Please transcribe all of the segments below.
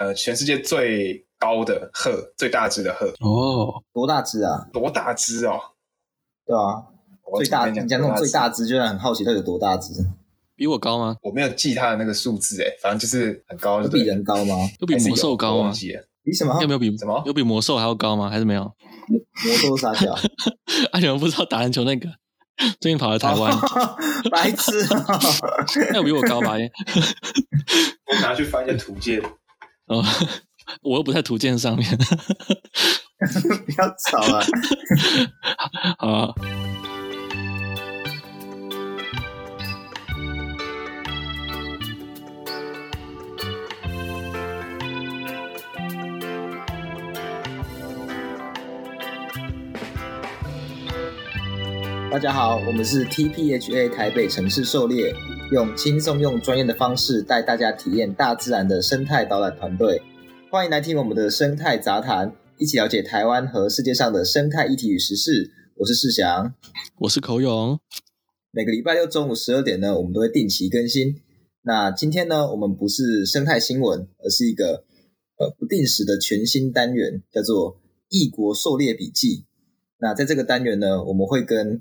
呃全世界最高的鹤，最大只的鹤。哦，多大只啊？多大只哦？对啊，最大，你讲那种最大只，就很好奇它有多大只。比我高吗？我没有记它的那个数字，哎，反正就是很高，有比人高吗？有比魔兽高吗？比什么？有没有比什么？有比魔兽还要高吗？还是没有？魔兽啥小？啊，你们不知道打篮球那个？最近跑来台湾，白痴！那有比我高吧？我拿去翻一下图鉴。哦，我又不在图鉴上面。不要吵了。好。大家好，我们是 TPHA 台北城市狩猎，用轻松用专业的方式带大家体验大自然的生态导览团队。欢迎来听我们的生态杂谈，一起了解台湾和世界上的生态议题与时事。我是世祥，我是口勇。每个礼拜六中午十二点呢，我们都会定期更新。那今天呢，我们不是生态新闻，而是一个呃不定时的全新单元，叫做异国狩猎笔记。那在这个单元呢，我们会跟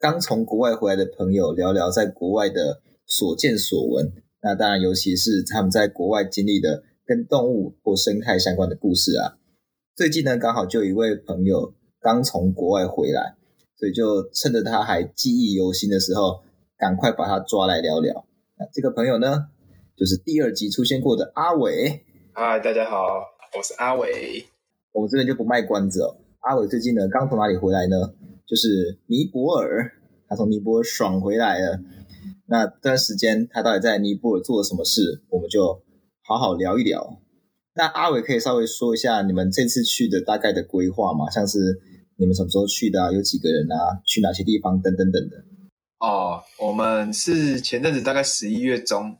刚从国外回来的朋友聊聊在国外的所见所闻，那当然尤其是他们在国外经历的跟动物或生态相关的故事啊。最近呢，刚好就有一位朋友刚从国外回来，所以就趁着他还记忆犹新的时候，赶快把他抓来聊聊。那这个朋友呢，就是第二集出现过的阿伟。嗨，大家好，我是阿伟。我们这边就不卖关子哦。阿伟最近呢，刚从哪里回来呢？就是尼泊尔，他从尼泊尔爽回来了。那这段时间他到底在尼泊尔做了什么事？我们就好好聊一聊。那阿伟可以稍微说一下你们这次去的大概的规划吗？像是你们什么时候去的啊？有几个人啊？去哪些地方？等等等等的。哦，我们是前阵子大概十一月中，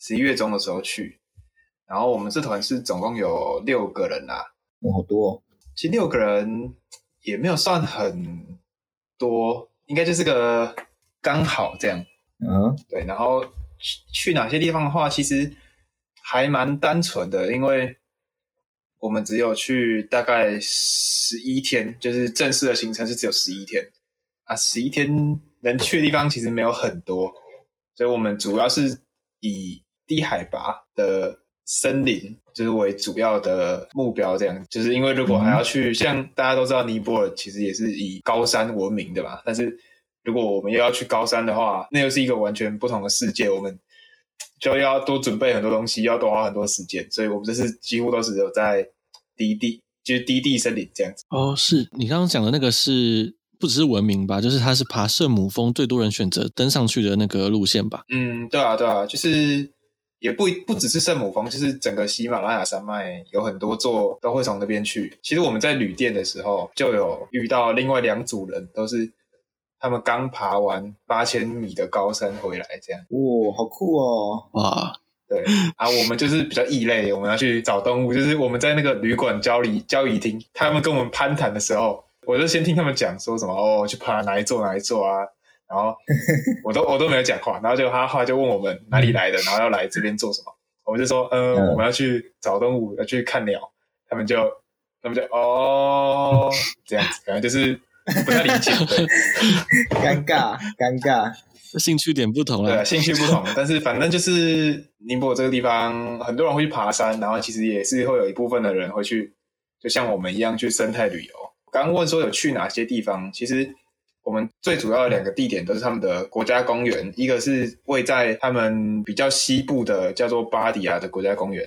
十一月中的时候去。然后我们这团是总共有六个人啊。哦，好多哦。其实六个人。也没有算很多，应该就是个刚好这样。嗯，对。然后去去哪些地方的话，其实还蛮单纯的，因为我们只有去大概十一天，就是正式的行程是只有十一天啊。十一天能去的地方其实没有很多，所以我们主要是以低海拔的森林。就是为主要的目标，这样，就是因为如果还要去，像大家都知道尼泊尔其实也是以高山闻名的嘛，但是如果我们又要去高山的话，那又是一个完全不同的世界，我们就要多准备很多东西，要多花很多时间，所以我们这次几乎都是有在低地，就是低地森林这样子。哦，是你刚刚讲的那个是不只是闻名吧？就是它是爬圣母峰最多人选择登上去的那个路线吧？嗯，对啊，对啊，就是。也不不只是圣母峰，就是整个喜马拉雅山脉有很多座都会从那边去。其实我们在旅店的时候就有遇到另外两组人，都是他们刚爬完八千米的高山回来，这样。哇，好酷哦！哇，对啊，我们就是比较异类，我们要去找动物。就是我们在那个旅馆交椅交椅厅，他们跟我们攀谈的时候，我就先听他们讲说什么哦，去爬哪一座哪一座啊。然后我都我都没有讲话，然后就他后来就问我们哪里来的，然后要来这边做什么，我们就说，呃，嗯、我们要去找动物，要去看鸟，他们就他们就哦这样子，反正就是不太理解，对，尴尬尴尬，兴趣点不同了，对，兴趣不同，但是反正就是尼泊尔这个地方，很多人会去爬山，然后其实也是会有一部分的人会去，就像我们一样去生态旅游。刚刚问说有去哪些地方，其实。我们最主要的两个地点都是他们的国家公园，一个是位在他们比较西部的叫做巴迪亚的国家公园，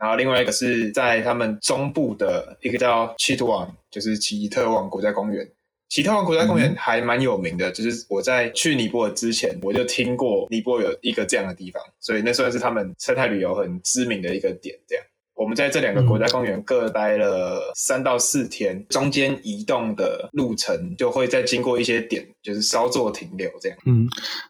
然后另外一个是在他们中部的一个叫奇特旺，就是奇特旺国家公园。奇特旺国家公园还蛮有名的，就是我在去尼泊尔之前我就听过尼泊尔有一个这样的地方，所以那算是他们生态旅游很知名的一个点，这样。我们在这两个国家公园各待了三到四天，中间移动的路程就会再经过一些点，就是稍作停留这样。嗯，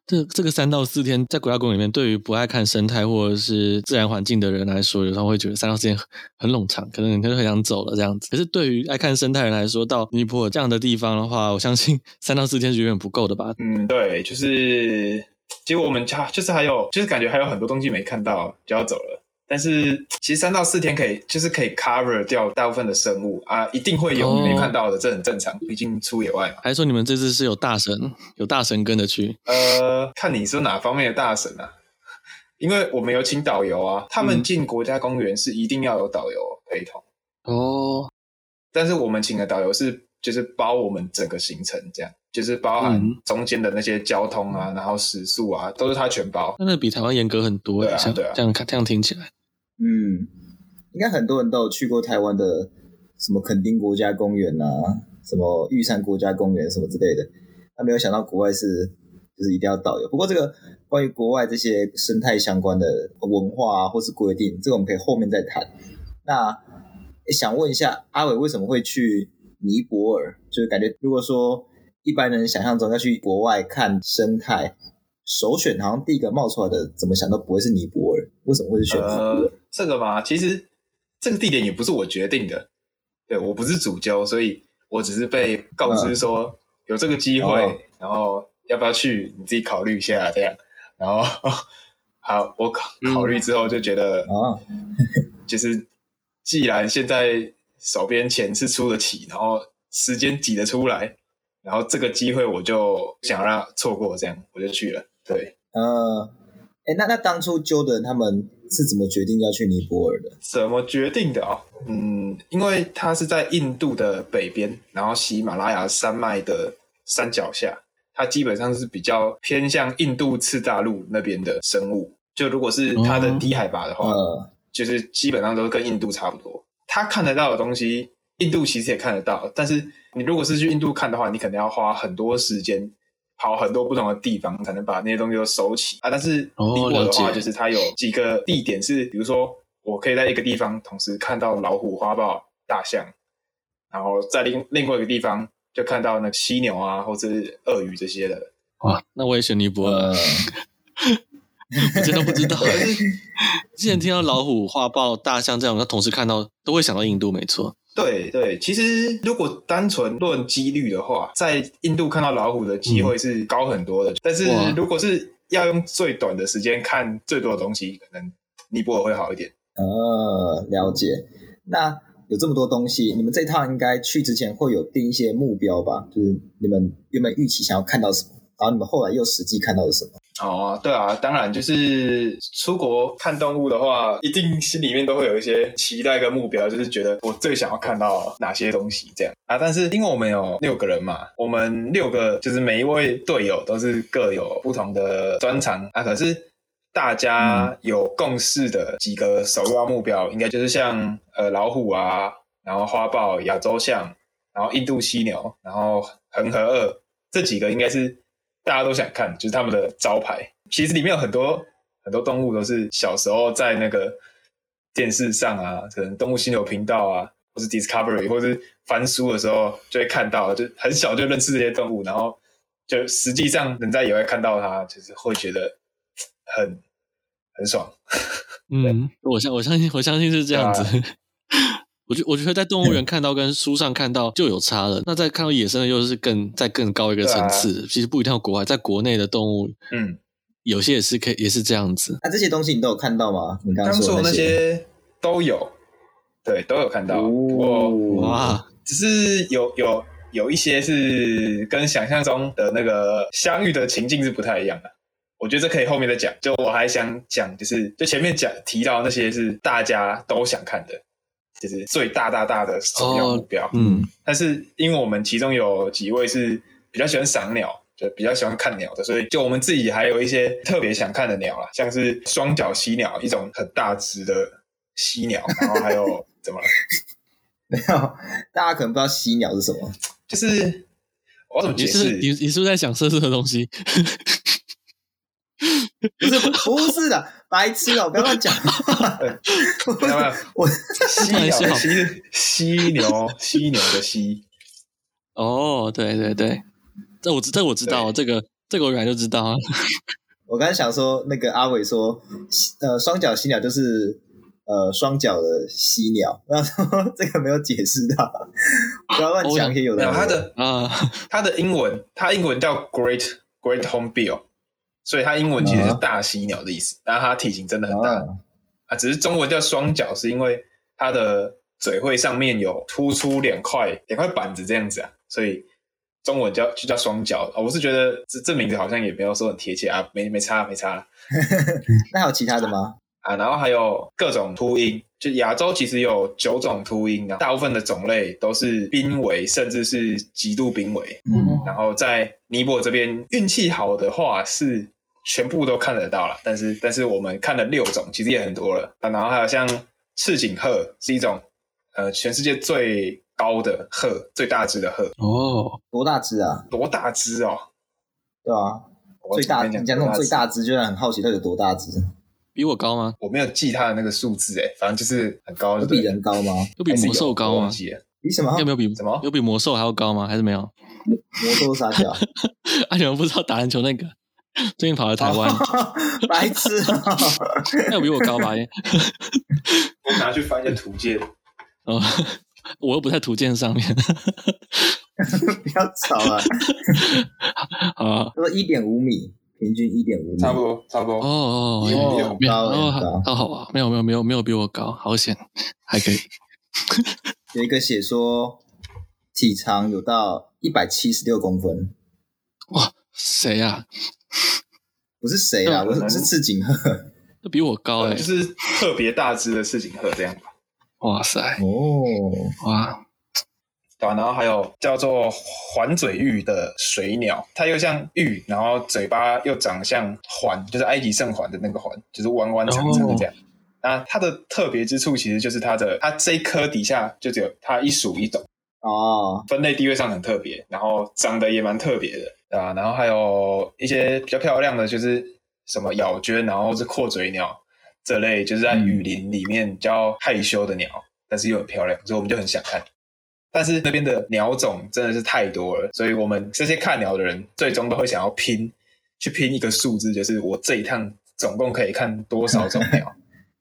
这这个三到四天在国家公园里面，对于不爱看生态或者是自然环境的人来说，有时候会觉得三到四天很冗长，可能你就很想走了这样子。可是对于爱看生态人来说，到尼泊尔这样的地方的话，我相信三到四天是远远不够的吧？嗯，对，就是结果我们家就是还有就是感觉还有很多东西没看到就要走了。但是其实三到四天可以，就是可以 cover 掉大部分的生物啊，一定会有哦你没看到的，这很正常，毕竟出野外嘛。还说你们这次是有大神，有大神跟着去？呃，看你是哪方面的大神啊？因为我们有请导游啊，他们进国家公园是一定要有导游陪同。哦，但是我们请的导游是就是包我们整个行程，这样就是包含中间的那些交通啊，然后食宿啊，都是他全包。那那比台湾严格很多，对啊对啊这样看这样听起来，嗯，应该很多人都有去过台湾的什么垦丁国家公园啊，什么玉山国家公园什么之类的。但没有想到国外是就是一定要导游。不过这个关于国外这些生态相关的文化啊，或是规定，这个我们可以后面再谈。那想问一下阿伟，为什么会去尼泊尔？就是感觉如果说一般人想象中要去国外看生态，首选好像第一个冒出来的，怎么想都不会是尼泊尔。为什么会是选尼泊尔？呃，这个嘛，其实这个地点也不是我决定的，对，我不是主教，所以我只是被告知说有这个机会，哦。然后要不要去，你自己考虑一下这样。然后 好，我考考虑之后就觉得，啊，就是既然现在手边钱是出得起，然后时间挤得出来，然后这个机会我就想让它错过，这样我就去了。对，呃，哎，那那当初揪的人他们是怎么决定要去尼泊尔的？怎么决定的哦？嗯，因为它是在印度的北边，然后喜马拉雅山脉的山脚下，它基本上是比较偏向印度次大陆那边的生物。就如果是它的低海拔的话，呃，就是基本上都跟印度差不多。它看得到的东西，印度其实也看得到，但是你如果是去印度看的话，你可能要花很多时间，跑很多不同的地方，才能把那些东西都收起啊。但是尼泊尔的话，了解就是它有几个地点是，比如说我可以在一个地方同时看到老虎、花豹、大象，然后在另另外一个地方就看到那个犀牛啊，或者是鳄鱼这些的。哇，那我也选尼泊尔，呃，我真的不知道。之前听到老虎、花豹、大象这样，他同时看到都会想到印度，没错。对对，其实如果单纯论几率的话，在印度看到老虎的机会是高很多的。嗯、但是如果是要用最短的时间看最多的东西，可能尼泊尔会好一点。呃，了解。那有这么多东西，你们这一趟应该去之前会有定一些目标吧？就是你们原本预期想要看到什么，然后你们后来又实际看到了什么？哦，对啊，当然就是出国看动物的话，一定心里面都会有一些期待跟目标，就是觉得我最想要看到哪些东西这样啊。但是因为我们有六个人嘛，我们六个就是每一位队友都是各有不同的专长啊，可是大家有共识的几个首要目标，应该就是像呃老虎啊，然后花豹、亚洲象，然后印度犀牛，然后恒河鳄这几个应该是。大家都想看，就是他们的招牌。其实里面有很多很多动物都是小时候在那个电视上啊，可能动物星球频道啊，或是 Discovery，或是翻书的时候就会看到，就很小就认识这些动物，然后就实际上能在野外看到它，就是会觉得很很爽。嗯，我相我相信我相信是这样子。啊我觉我觉得在动物园看到跟书上看到就有差了，那再看到野生的又是更在更高一个层次。啊、其实不一定要国外，在国内的动物，嗯，有些也是可以，也是这样子。那、啊、这些东西你都有看到吗？你刚刚说的那些，那些都有，对，都有看到。哦、哇，只是有有有一些是跟想象中的那个相遇的情境是不太一样的。我觉得这可以后面再讲。就我还想讲，就是就前面讲提到那些是大家都想看的。就是最大大大的首要目标，哦、嗯，但是因为我们其中有几位是比较喜欢赏鸟，就比较喜欢看鸟的，所以就我们自己还有一些特别想看的鸟啦，像是双脚犀鸟，一种很大只的犀鸟，然后还有怎么了？没有，大家可能不知道犀鸟是什么，就是我怎么解释？你你是不是在想色色的东西？不是不是的，白痴哦！不要乱讲。没有没有，我犀鸟犀犀牛犀牛的犀。哦，对对对，这我这我知道，这个这个我原来就知道啊。我刚才想说，那个阿伟说，呃，双脚犀鸟就是呃双脚的犀鸟。然后说这个没有解释到，不要乱讲一些有的。它的啊，它的英文，它英文叫 Great Great Hornbill。所以它英文其实是大犀鸟的意思，但是它体型真的很大。啊，只是中文叫双脚，是因为它的嘴会上面有突出两块两块板子这样子啊，所以中文叫就叫双脚啊。我是觉得这这名字好像也没有说很贴切啊，没没差没差。那还有其他的吗？啊，然后还有各种秃鹰，就亚洲其实有九种秃鹰，然后大部分的种类都是濒危，甚至是极度濒危。嗯，然后在尼泊尔这边运气好的话是全部都看得到了，但是但是我们看了六种，其实也很多了。啊，然后还有像赤颈鹤是一种呃全世界最高的鹤，最大只的鹤。哦，多大只啊？多大只哦？对啊，最大，你讲那种最大只，就让很好奇它有多大只。比我高吗？我没有记他的那个数字，哎，反正就是很高。有比人高吗？有比魔兽高吗？比什么？有没有比什么？有比魔兽还要高吗？还是没有？魔兽啥屌？啊，你们不知道打篮球那个最近跑来台湾？白痴！那有比我高吧？我拿去翻一下图鉴。哦，我又不在图鉴上面。不要吵啊！啊，他说一点五米。平均一点五米，差不多，差不多。哦哦，没有很高，好好啊，没有没有没有没有比我高，好险，还可以。有一个写说体长有到一百七十六公分，哇，谁呀？不是谁啊，我是赤颈鹤，都比我高哎，就是特别大只的赤颈鹤这样吧。哇塞，哦，哇。然后还有叫做环嘴鹬的水鸟，它又像鹬，然后嘴巴又长像环，就是埃及圣环的那个环，就是弯弯长长的这样。那、哦、它的特别之处其实就是它的，它这一颗底下就只有它一属一种哦，分类地位上很特别，然后长得也蛮特别的，对吧？然后还有一些比较漂亮的，就是什么咬鹃，然后是阔嘴鸟这类，就是在雨林里面比较害羞的鸟，嗯、但是又很漂亮，所以我们就很想看。但是那边的鸟种真的是太多了，所以我们这些看鸟的人最终都会想要拼，去拼一个数字，就是我这一趟总共可以看多少种鸟。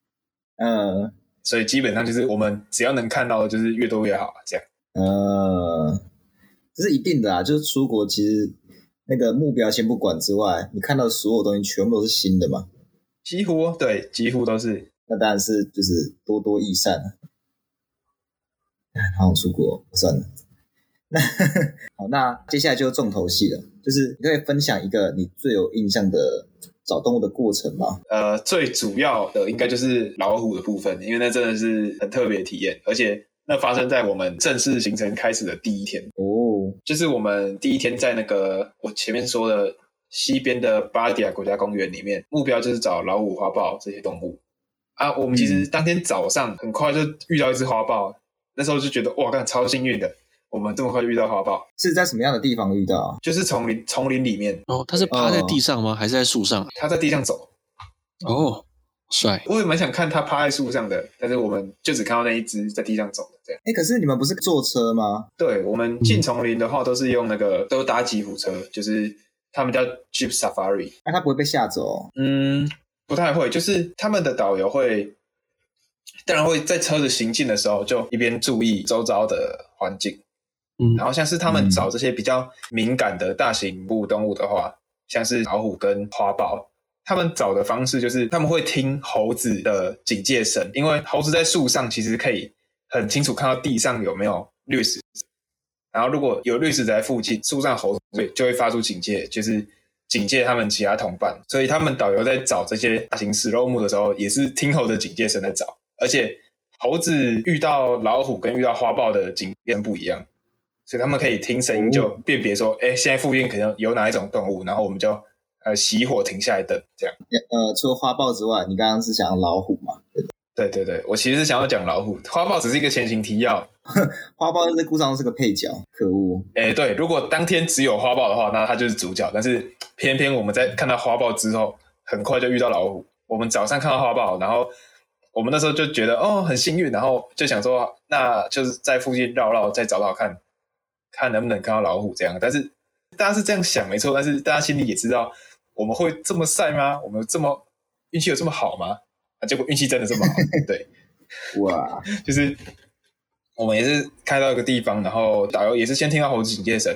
嗯，所以基本上就是我们只要能看到的，就是越多越好，这样。嗯，这是一定的啊，就是出国其实那个目标先不管之外，你看到的所有东西全部都是新的嘛。几乎对，几乎都是。那当然是就是多多益善。好想出国，算了。那 好，那接下来就是重头戏了，就是你可以分享一个你最有印象的找动物的过程吗？呃，最主要的应该就是老虎的部分，因为那真的是很特别的体验，而且那发生在我们正式行程开始的第一天哦，就是我们第一天在那个我前面说的西边的巴迪亚国家公园里面，目标就是找老虎、花豹这些动物啊。我们其实当天早上很快就遇到一只花豹。那时候就觉得哇，干超幸运的，我们这么快就遇到花豹。是在什么样的地方遇到？就是丛林，丛林里面。哦，它是趴在地上吗？哦、还是在树上？它在地上走。哦，帅！我也蛮想看它趴在树上的，但是我们就只看到那一只在地上走的这样。哎，可是你们不是坐车吗？对，我们进丛林的话都是用那个，都搭吉普车，就是他们叫 Jeep Safari。那、啊、它不会被吓走？嗯，不太会，就是他们的导游会。当然会在车子行进的时候，就一边注意周遭的环境，嗯，然后像是他们找这些比较敏感的大型哺乳动物的话，像是老虎跟花豹，他们找的方式就是他们会听猴子的警戒声，因为猴子在树上其实可以很清楚看到地上有没有掠食，然后如果有掠食在附近，树上猴子就会发出警戒，就是警戒他们其他同伴，所以他们导游在找这些大型食肉目的时候，也是听猴子的警戒声在找。而且猴子遇到老虎跟遇到花豹的警戒不一样，所以他们可以听声音就辨别说，哎、欸，现在附近可能有哪一种动物，然后我们就呃熄火停下来等这样。呃，除了花豹之外，你刚刚是讲老虎嘛？对对对，我其实是想要讲老虎，花豹只是一个前行提要，花豹在故事上是个配角，可恶。哎、欸，对，如果当天只有花豹的话，那它就是主角，但是偏偏我们在看到花豹之后，很快就遇到老虎。我们早上看到花豹，然后。我们那时候就觉得哦很幸运，然后就想说，那就是在附近绕绕，再找找看，看能不能看到老虎这样。但是大家是这样想没错，但是大家心里也知道，我们会这么晒吗？我们这么运气有这么好吗？啊，结果运气真的这么好，对，哇，就是我们也是开到一个地方，然后导游也是先听到猴子警戒声，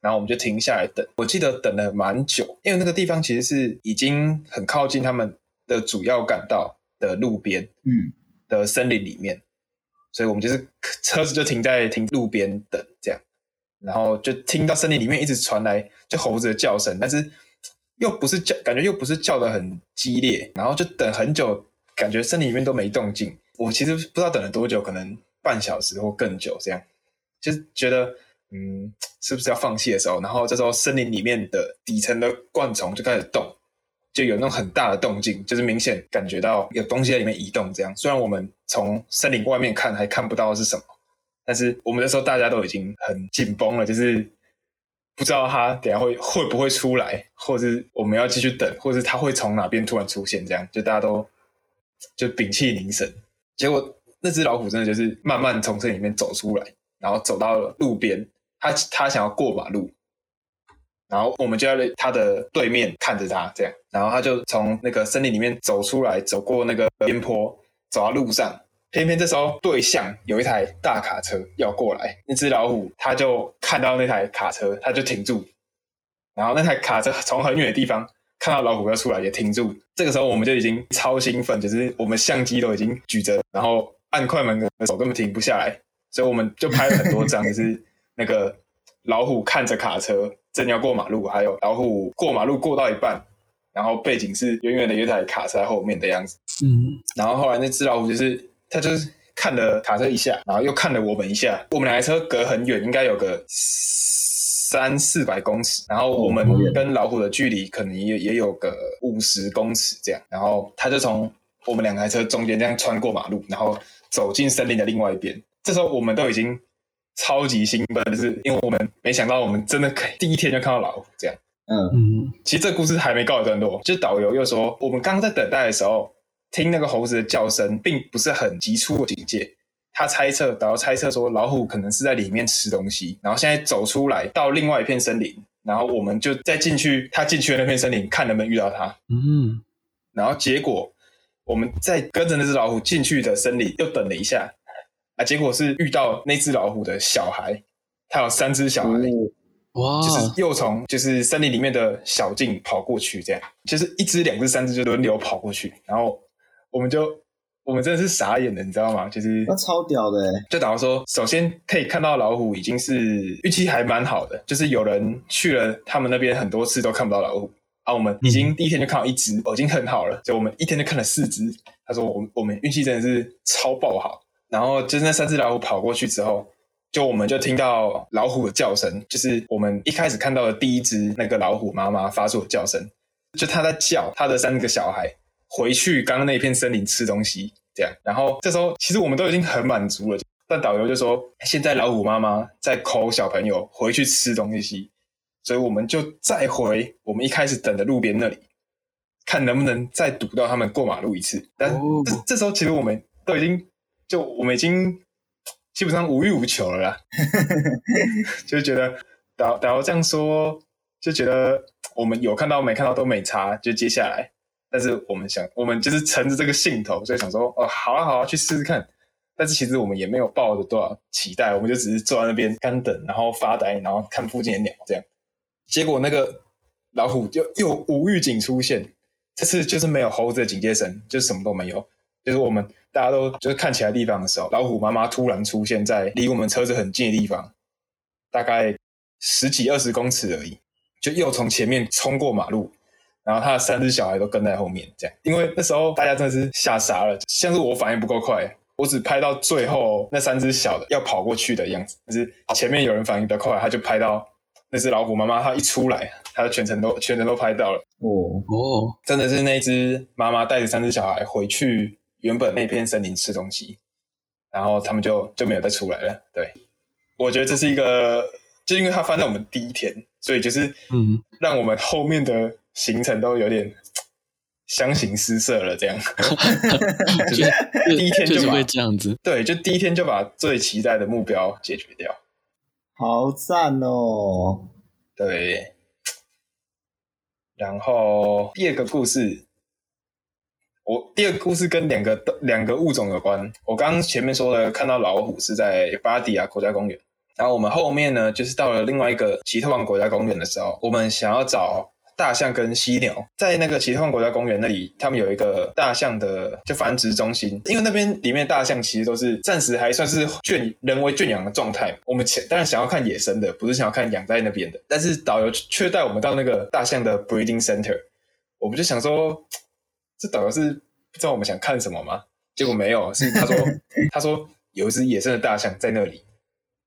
然后我们就停下来等。我记得等了蛮久，因为那个地方其实是已经很靠近他们的主要干道。的路边，嗯，的森林里面，所以我们就是车子就停在停路边等这样，然后就听到森林里面一直传来就猴子的叫声，但是又不是叫，感觉又不是叫的很激烈，然后就等很久，感觉森林里面都没动静。我其实不知道等了多久，可能半小时或更久这样，就是觉得。嗯，是不是要放弃的时候？然后这时候森林里面的底层的灌丛就开始动，就有那种很大的动静，就是明显感觉到有东西在里面移动。这样，虽然我们从森林外面看还看不到是什么，但是我们那时候大家都已经很紧绷了，就是不知道他等下会会不会出来，或是我们要继续等，或是他会从哪边突然出现。这样，就大家都就屏气凝神。结果那只老虎真的就是慢慢从森林里面走出来，然后走到了路边。他他想要过马路，然后我们就在他的对面看着他这样，然后他就从那个森林里面走出来，走过那个边坡，走到路上，偏偏这时候对向有一台大卡车要过来，那只老虎他就看到那台卡车，他就停住，然后那台卡车从很远的地方看到老虎要出来也停住，这个时候我们就已经超兴奋，就是我们相机都已经举着，然后按快门的手根本停不下来，所以我们就拍了很多张，就是。那个老虎看着卡车正要过马路，还有老虎过马路过到一半，然后背景是远远的一台卡车在后面的样子。嗯，然后后来那只老虎就是他就是看了卡车一下，然后又看了我们一下。我们两台车隔很远，应该有个三四百公尺，然后我们跟老虎的距离可能也也有个五十公尺这样。然后他就从我们两台车中间这样穿过马路，然后走进森林的另外一边。这时候我们都已经。超级兴奋，就是因为我们没想到，我们真的可以第一天就看到老虎这样。嗯嗯，其实这故事还没告一段落，就导游又说，我们刚刚在等待的时候，听那个猴子的叫声，并不是很急促或警戒。他猜测，导游猜测说，老虎可能是在里面吃东西，然后现在走出来到另外一片森林，然后我们就再进去他进去的那片森林，看能不能遇到他。嗯，然后结果我们再跟着那只老虎进去的森林，又等了一下。啊！结果是遇到那只老虎的小孩，他有三只小孩，哇！就是又从就是森林里面的小径跑过去，这样就是一只、两只、三只就轮流跑过去，然后我们就我们真的是傻眼了，你知道吗？就是那超屌的，就等于说，首先可以看到老虎已经是运气还蛮好的，就是有人去了他们那边很多次都看不到老虎，啊，我们已经第一天就看到一只，已经很好了，就我们一天就看了四只。他说我们我们运气真的是超爆好。然后就是那三只老虎跑过去之后，就我们就听到老虎的叫声，就是我们一开始看到的第一只那个老虎妈妈发出的叫声，就它在叫它的三个小孩回去刚刚那片森林吃东西，这样。然后这时候其实我们都已经很满足了，但导游就说现在老虎妈妈在 call 小朋友回去吃东西，所以我们就再回我们一开始等的路边那里，看能不能再堵到他们过马路一次。但这、哦、这时候其实我们都已经。就我们已经基本上无欲无求了啦，就觉得打打到这样说，就觉得我们有看到没看到都没差，就接下来。但是我们想，我们就是乘着这个兴头，所以想说，哦，好啊好啊，去试试看。但是其实我们也没有抱着多少期待，我们就只是坐在那边干等，然后发呆，然后看附近的鸟这样。结果那个老虎就又无预警出现，这次就是没有猴子的警戒声，就是什么都没有，就是我们。大家都就是看起来地方的时候，老虎妈妈突然出现在离我们车子很近的地方，大概十几二十公尺而已，就又从前面冲过马路，然后他的三只小孩都跟在后面，这样。因为那时候大家真的是吓傻了，像是我反应不够快，我只拍到最后那三只小的要跑过去的样子，可是前面有人反应比较快，他就拍到那只老虎妈妈，她一出来，他的全程都全程都拍到了。哦哦，真的是那只妈妈带着三只小孩回去。原本那片森林吃东西，然后他们就就没有再出来了。对，我觉得这是一个，就因为它发生在我们第一天，所以就是嗯，让我们后面的行程都有点相形失色了。这样，就第一天就就会这样子，对，就第一天就把最期待的目标解决掉，好赞哦！对，然后第二个故事。我第二个故事跟两个两个物种有关。我刚前面说的看到老虎是在巴迪亚国家公园，然后我们后面呢，就是到了另外一个奇特王国家公园的时候，我们想要找大象跟犀牛，在那个奇特国家公园那里，他们有一个大象的就繁殖中心，因为那边里面大象其实都是暂时还算是圈人为圈养的状态。我们前当然想要看野生的，不是想要看养在那边的。但是导游却带我们到那个大象的 breeding center，我们就想说，这导游是不知道我们想看什么吗？结果没有，是他说 他说有一只野生的大象在那里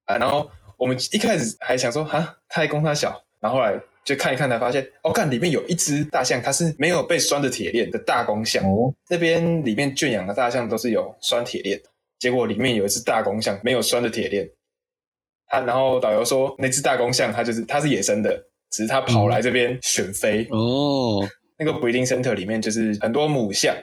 啊，然后。我们一开始还想说，哈，他还供他小，然后后来就看一看，才发现，哦，看里面有一只大象，它是没有被拴的铁链的大公象。哦，那边里面圈养的大象都是有拴铁链，结果里面有一只大公象没有拴的铁链。他然后导游说，那只大公象它就是它是野生的，只是它跑来这边选妃。哦，那个 breeding center 里面就是很多母象，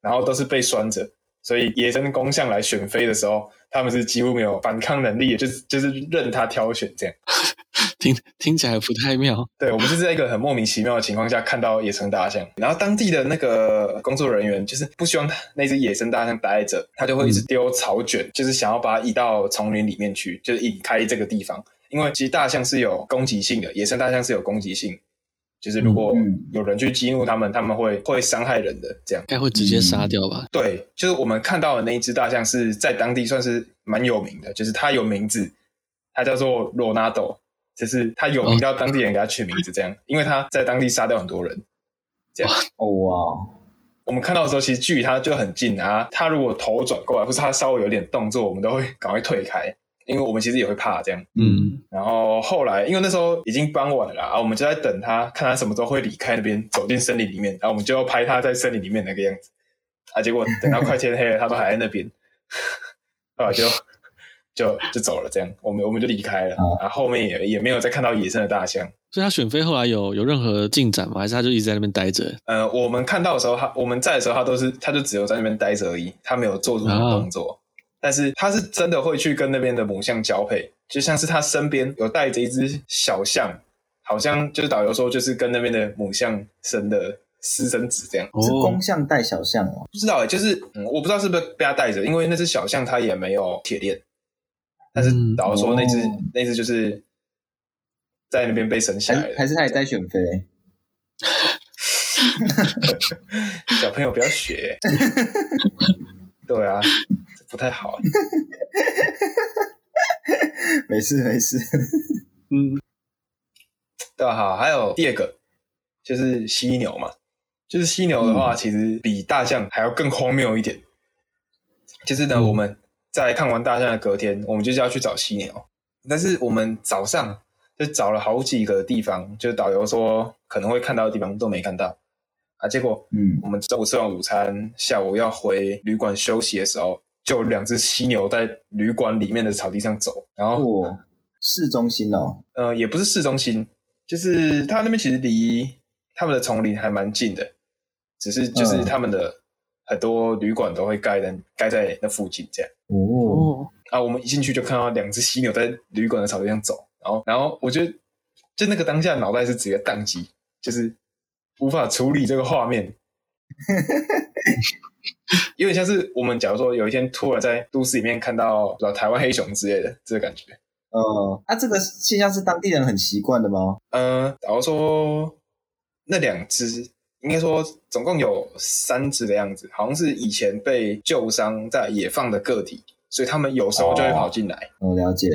然后都是被拴着。所以野生公象来选妃的时候，他们是几乎没有反抗能力，就是就是任他挑选这样。听听起来不太妙。对，我们是在一个很莫名其妙的情况下看到野生大象，然后当地的那个工作人员就是不希望那只野生大象待着，他就会一直丢草卷，嗯、就是想要把它移到丛林里面去，就是引开这个地方。因为其实大象是有攻击性的，野生大象是有攻击性。就是如果有人去激怒他们，他们会会伤害人的，这样该会直接杀掉吧？对，就是我们看到的那一只大象是在当地算是蛮有名的，就是它有名字，它叫做罗纳多，就是它有名到当地人给它取名字这样，因为它在当地杀掉很多人，这样。哦哇！我们看到的时候，其实距离它就很近啊，它如果头转过来，或是它稍微有点动作，我们都会赶快退开。因为我们其实也会怕这样，嗯，然后后来因为那时候已经傍晚了啦，我们就在等他，看他什么时候会离开那边，走进森林里面，然后我们就要拍他在森林里面那个样子，啊，结果等到快天黑了，他都还在那边，后来就就就走了，这样，我们我们就离开了，啊，然后后面也也没有再看到野生的大象，所以他选妃后来有有任何进展吗？还是他就一直在那边待着？呃，我们看到的时候，他我们在的时候，他都是他就只有在那边待着而已，他没有做出什么动作。啊但是他是真的会去跟那边的母象交配，就像是他身边有带着一只小象，好像就是导游说就是跟那边的母象生的私生子这样。是公象带小象哦？不知道哎，就是嗯，我不知道是不是被他带着，因为那只小象它也没有铁链。但是导游说那只、嗯、那只就是在那边被生下来的，还是他也在选妃？小朋友不要学。对啊。不太好，没事没事，嗯，对啊，好，还有第二个就是犀牛嘛，就是犀牛的话，其实比大象还要更荒谬一点。就是呢，嗯、我们在看完大象的隔天，我们就是要去找犀牛，但是我们早上就找了好几个地方，就是导游说可能会看到的地方都没看到啊。结果，嗯，我们中午吃完午餐，下午要回旅馆休息的时候。就两只犀牛在旅馆里面的草地上走，然后、哦、市中心哦，呃，也不是市中心，就是他那边其实离他们的丛林还蛮近的，只是就是他们的很多旅馆都会盖在盖在那附近这样。哦，啊，我们一进去就看到两只犀牛在旅馆的草地上走，然后然后我觉得就那个当下脑袋是直接宕机，就是无法处理这个画面。有点像是我们假如说有一天突然在都市里面看到台湾黑熊之类的这个感觉。哦，那、啊、这个现象是当地人很习惯的吗？嗯，假如说那两只，应该说总共有三只的样子，好像是以前被救伤在野放的个体，所以他们有时候就会跑进来。我、哦、了解，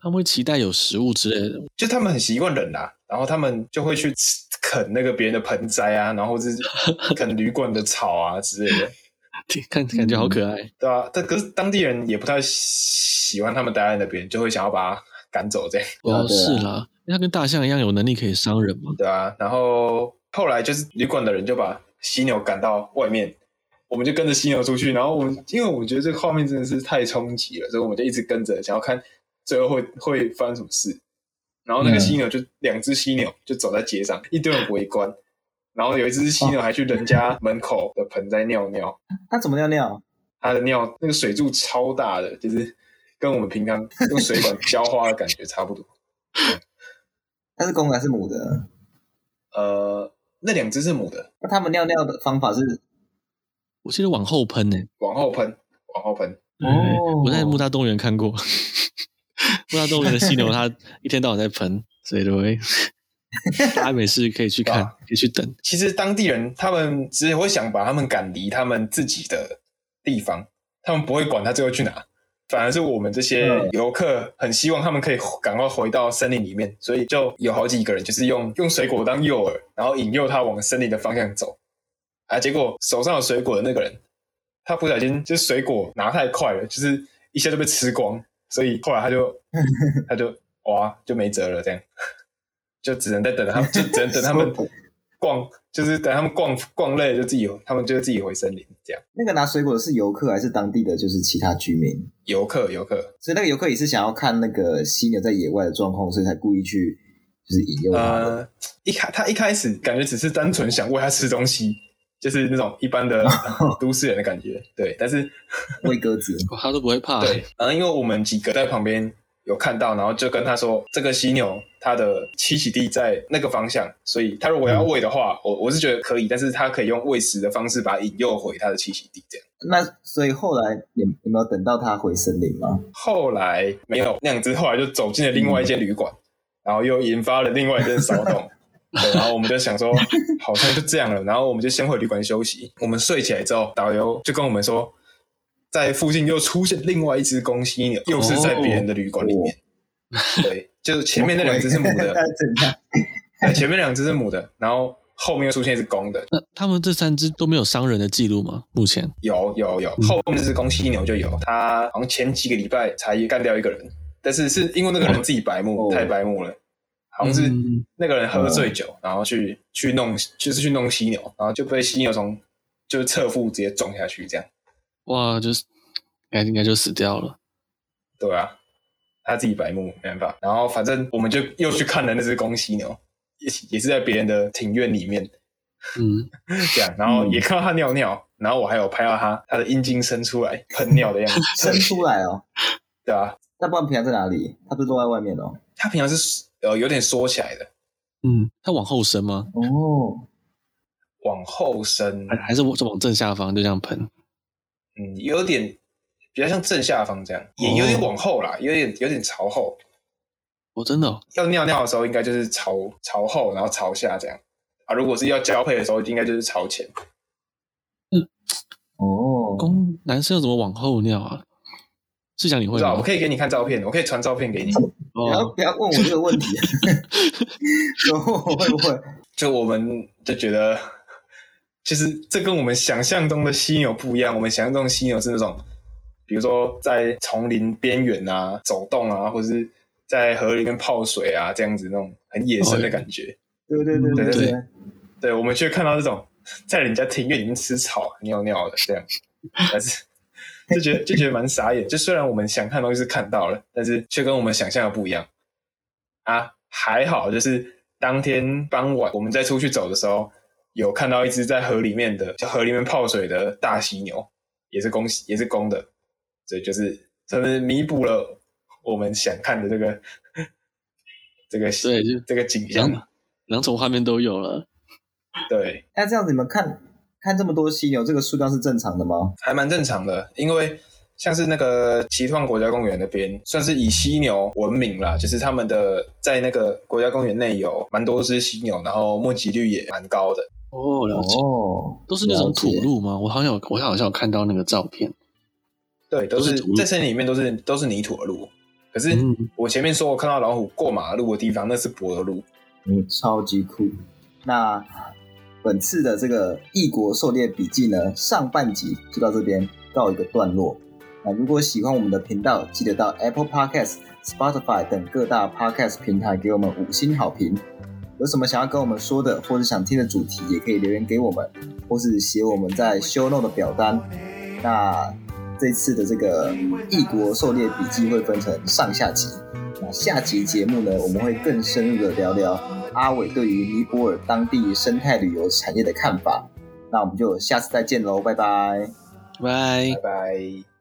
他们会期待有食物之类的，就他们很习惯人啦、啊，然后他们就会去啃那个别人的盆栽啊，然后是 啃旅馆的草啊之类的。看感觉好可爱，对啊，但可是当地人也不太喜欢他们待在那边，就会想要把它赶走这样。哦，是啦，因为他跟大象一样有能力可以伤人嘛。对啊，然后后来就是旅馆的人就把犀牛赶到外面，我们就跟着犀牛出去。然后我们因为我们觉得这个画面真的是太冲击了，所以我们就一直跟着，想要看最后会会发生什么事。然后那个犀牛就、嗯、两只犀牛就走在街上，一堆人围观。然后有一只犀牛还去人家门口的盆栽尿尿，它怎么尿尿？它的尿那个水柱超大的，就是跟我们平常用水管浇花的感觉差不多。它是公的还是母的？呃，那两只是母的。那它们尿尿的方法是？我记得往后喷呢，往后喷，往后喷。哦，我在木大动物园看过，木大动物园的犀牛它一天到晚在喷，所以都会。大家没事可以去看，可以去等。其实当地人他们只会想把他们赶离他们自己的地方，他们不会管他最后去哪。反而是我们这些游客很希望他们可以赶快回到森林里面，所以就有好几个人就是用用水果当诱饵，然后引诱他往森林的方向走。啊，结果手上有水果的那个人，他不小心就水果拿太快了，就是一下就被吃光，所以后来他就 他就哇就没辙了，这样 就只能再等他们，就只能等他们。逛就是等他们逛逛累了就自己，他们就自己回森林这样。那个拿水果的是游客还是当地的就是其他居民？游客，游客。所以那个游客也是想要看那个犀牛在野外的状况，所以才故意去就是引诱他。呃，一开他一开始感觉只是单纯想喂他吃东西，就是那种一般的 都市人的感觉。对，但是 喂鸽子他都不会怕。对，然后因为我们几个在旁边。有看到，然后就跟他说，这个犀牛它的栖息地在那个方向，所以他如果要喂的话，我我是觉得可以，但是他可以用喂食的方式把它引诱回它的栖息地，这样。那所以后来有有没有等到他回森林吗？后来没有，那样子后来就走进了另外一间旅馆，嗯、然后又引发了另外一阵骚动。对，然后我们就想说，好像就这样了，然后我们就先回旅馆休息。我们睡起来之后，导游就跟我们说。在附近又出现另外一只公犀牛，又是在别人的旅馆里面。Oh. 对，就是前面那两只是母的，对，前面两只是母的，然后后面又出现一只公的。那他们这三只都没有伤人的记录吗？目前有有有，后面这只公犀牛就有，它好像前几个礼拜才干掉一个人，但是是因为那个人自己白目，oh. 太白目了，好像是那个人喝醉酒，oh. 然后去去弄，就是去弄犀牛，然后就被犀牛从就是侧腹直接撞下去，这样。哇，就是，应该应该就死掉了。对啊，他自己白目，没办法。然后反正我们就又去看了那只公犀牛，也也是在别人的庭院里面，嗯，这样，然后也看到他尿尿，嗯、然后我还有拍到他他的阴茎伸出来 喷尿的样子，伸出来哦。对啊，那不然平常在哪里？他不是都在外面哦？他平常是呃有点缩起来的，嗯，它往后伸吗？哦，往后伸，还还是往往正下方就这样喷？嗯，有点比较像正下方这样，也有点往后啦，有点有点朝后。哦，真的哦？要尿尿的时候，应该就是朝朝后，然后朝下这样啊。如果是要交配的时候，应该就是朝前。嗯，哦，公男生要怎么往后尿啊？是想你会？我可以给你看照片，我可以传照片给你。不要不要问我这个问题，我会不会？就我们就觉得。其实这跟我们想象中的犀牛不一样。我们想象中的犀牛是那种，比如说在丛林边缘啊走动啊，或者是在河里面泡水啊这样子那种很野生的感觉。对对对对对，对，对，我们却看到这种在人家庭院里面吃草尿尿的这样，但是就觉得就觉得蛮傻眼。就虽然我们想看的东西是看到了，但是却跟我们想象的不一样啊。还好，就是当天傍晚我们再出去走的时候。有看到一只在河里面的，就河里面泡水的大犀牛，也是公，也是公的，所以就是算是弥补了我们想看的这个这个对，就这个景象嘛，两种画面都有了。对，那这样子你们看看这么多犀牛，这个数量是正常的吗？还蛮正常的，因为像是那个奇创国家公园那边，算是以犀牛闻名啦，就是他们的在那个国家公园内有蛮多只犀牛，然后目击率也蛮高的。哦，了解。哦，都是那种土路吗？我好像有，我好像有看到那个照片。对，都是在森林里面，都是都是泥土的路。可是我前面说我看到老虎过马路的地方，那是柏油路。嗯，超级酷。那本次的这个异国狩猎笔记呢，上半集就到这边告一个段落。那如果喜欢我们的频道，记得到 Apple Podcast、Spotify 等各大 Podcast 平台给我们五星好评。有什么想要跟我们说的，或者想听的主题，也可以留言给我们，或是写我们在 Show Note 的表单。那这次的这个异国狩猎笔记会分成上下集。那下集节目呢，我们会更深入的聊聊阿伟对于尼泊尔当地生态旅游产业的看法。那我们就下次再见喽，拜拜，拜拜拜。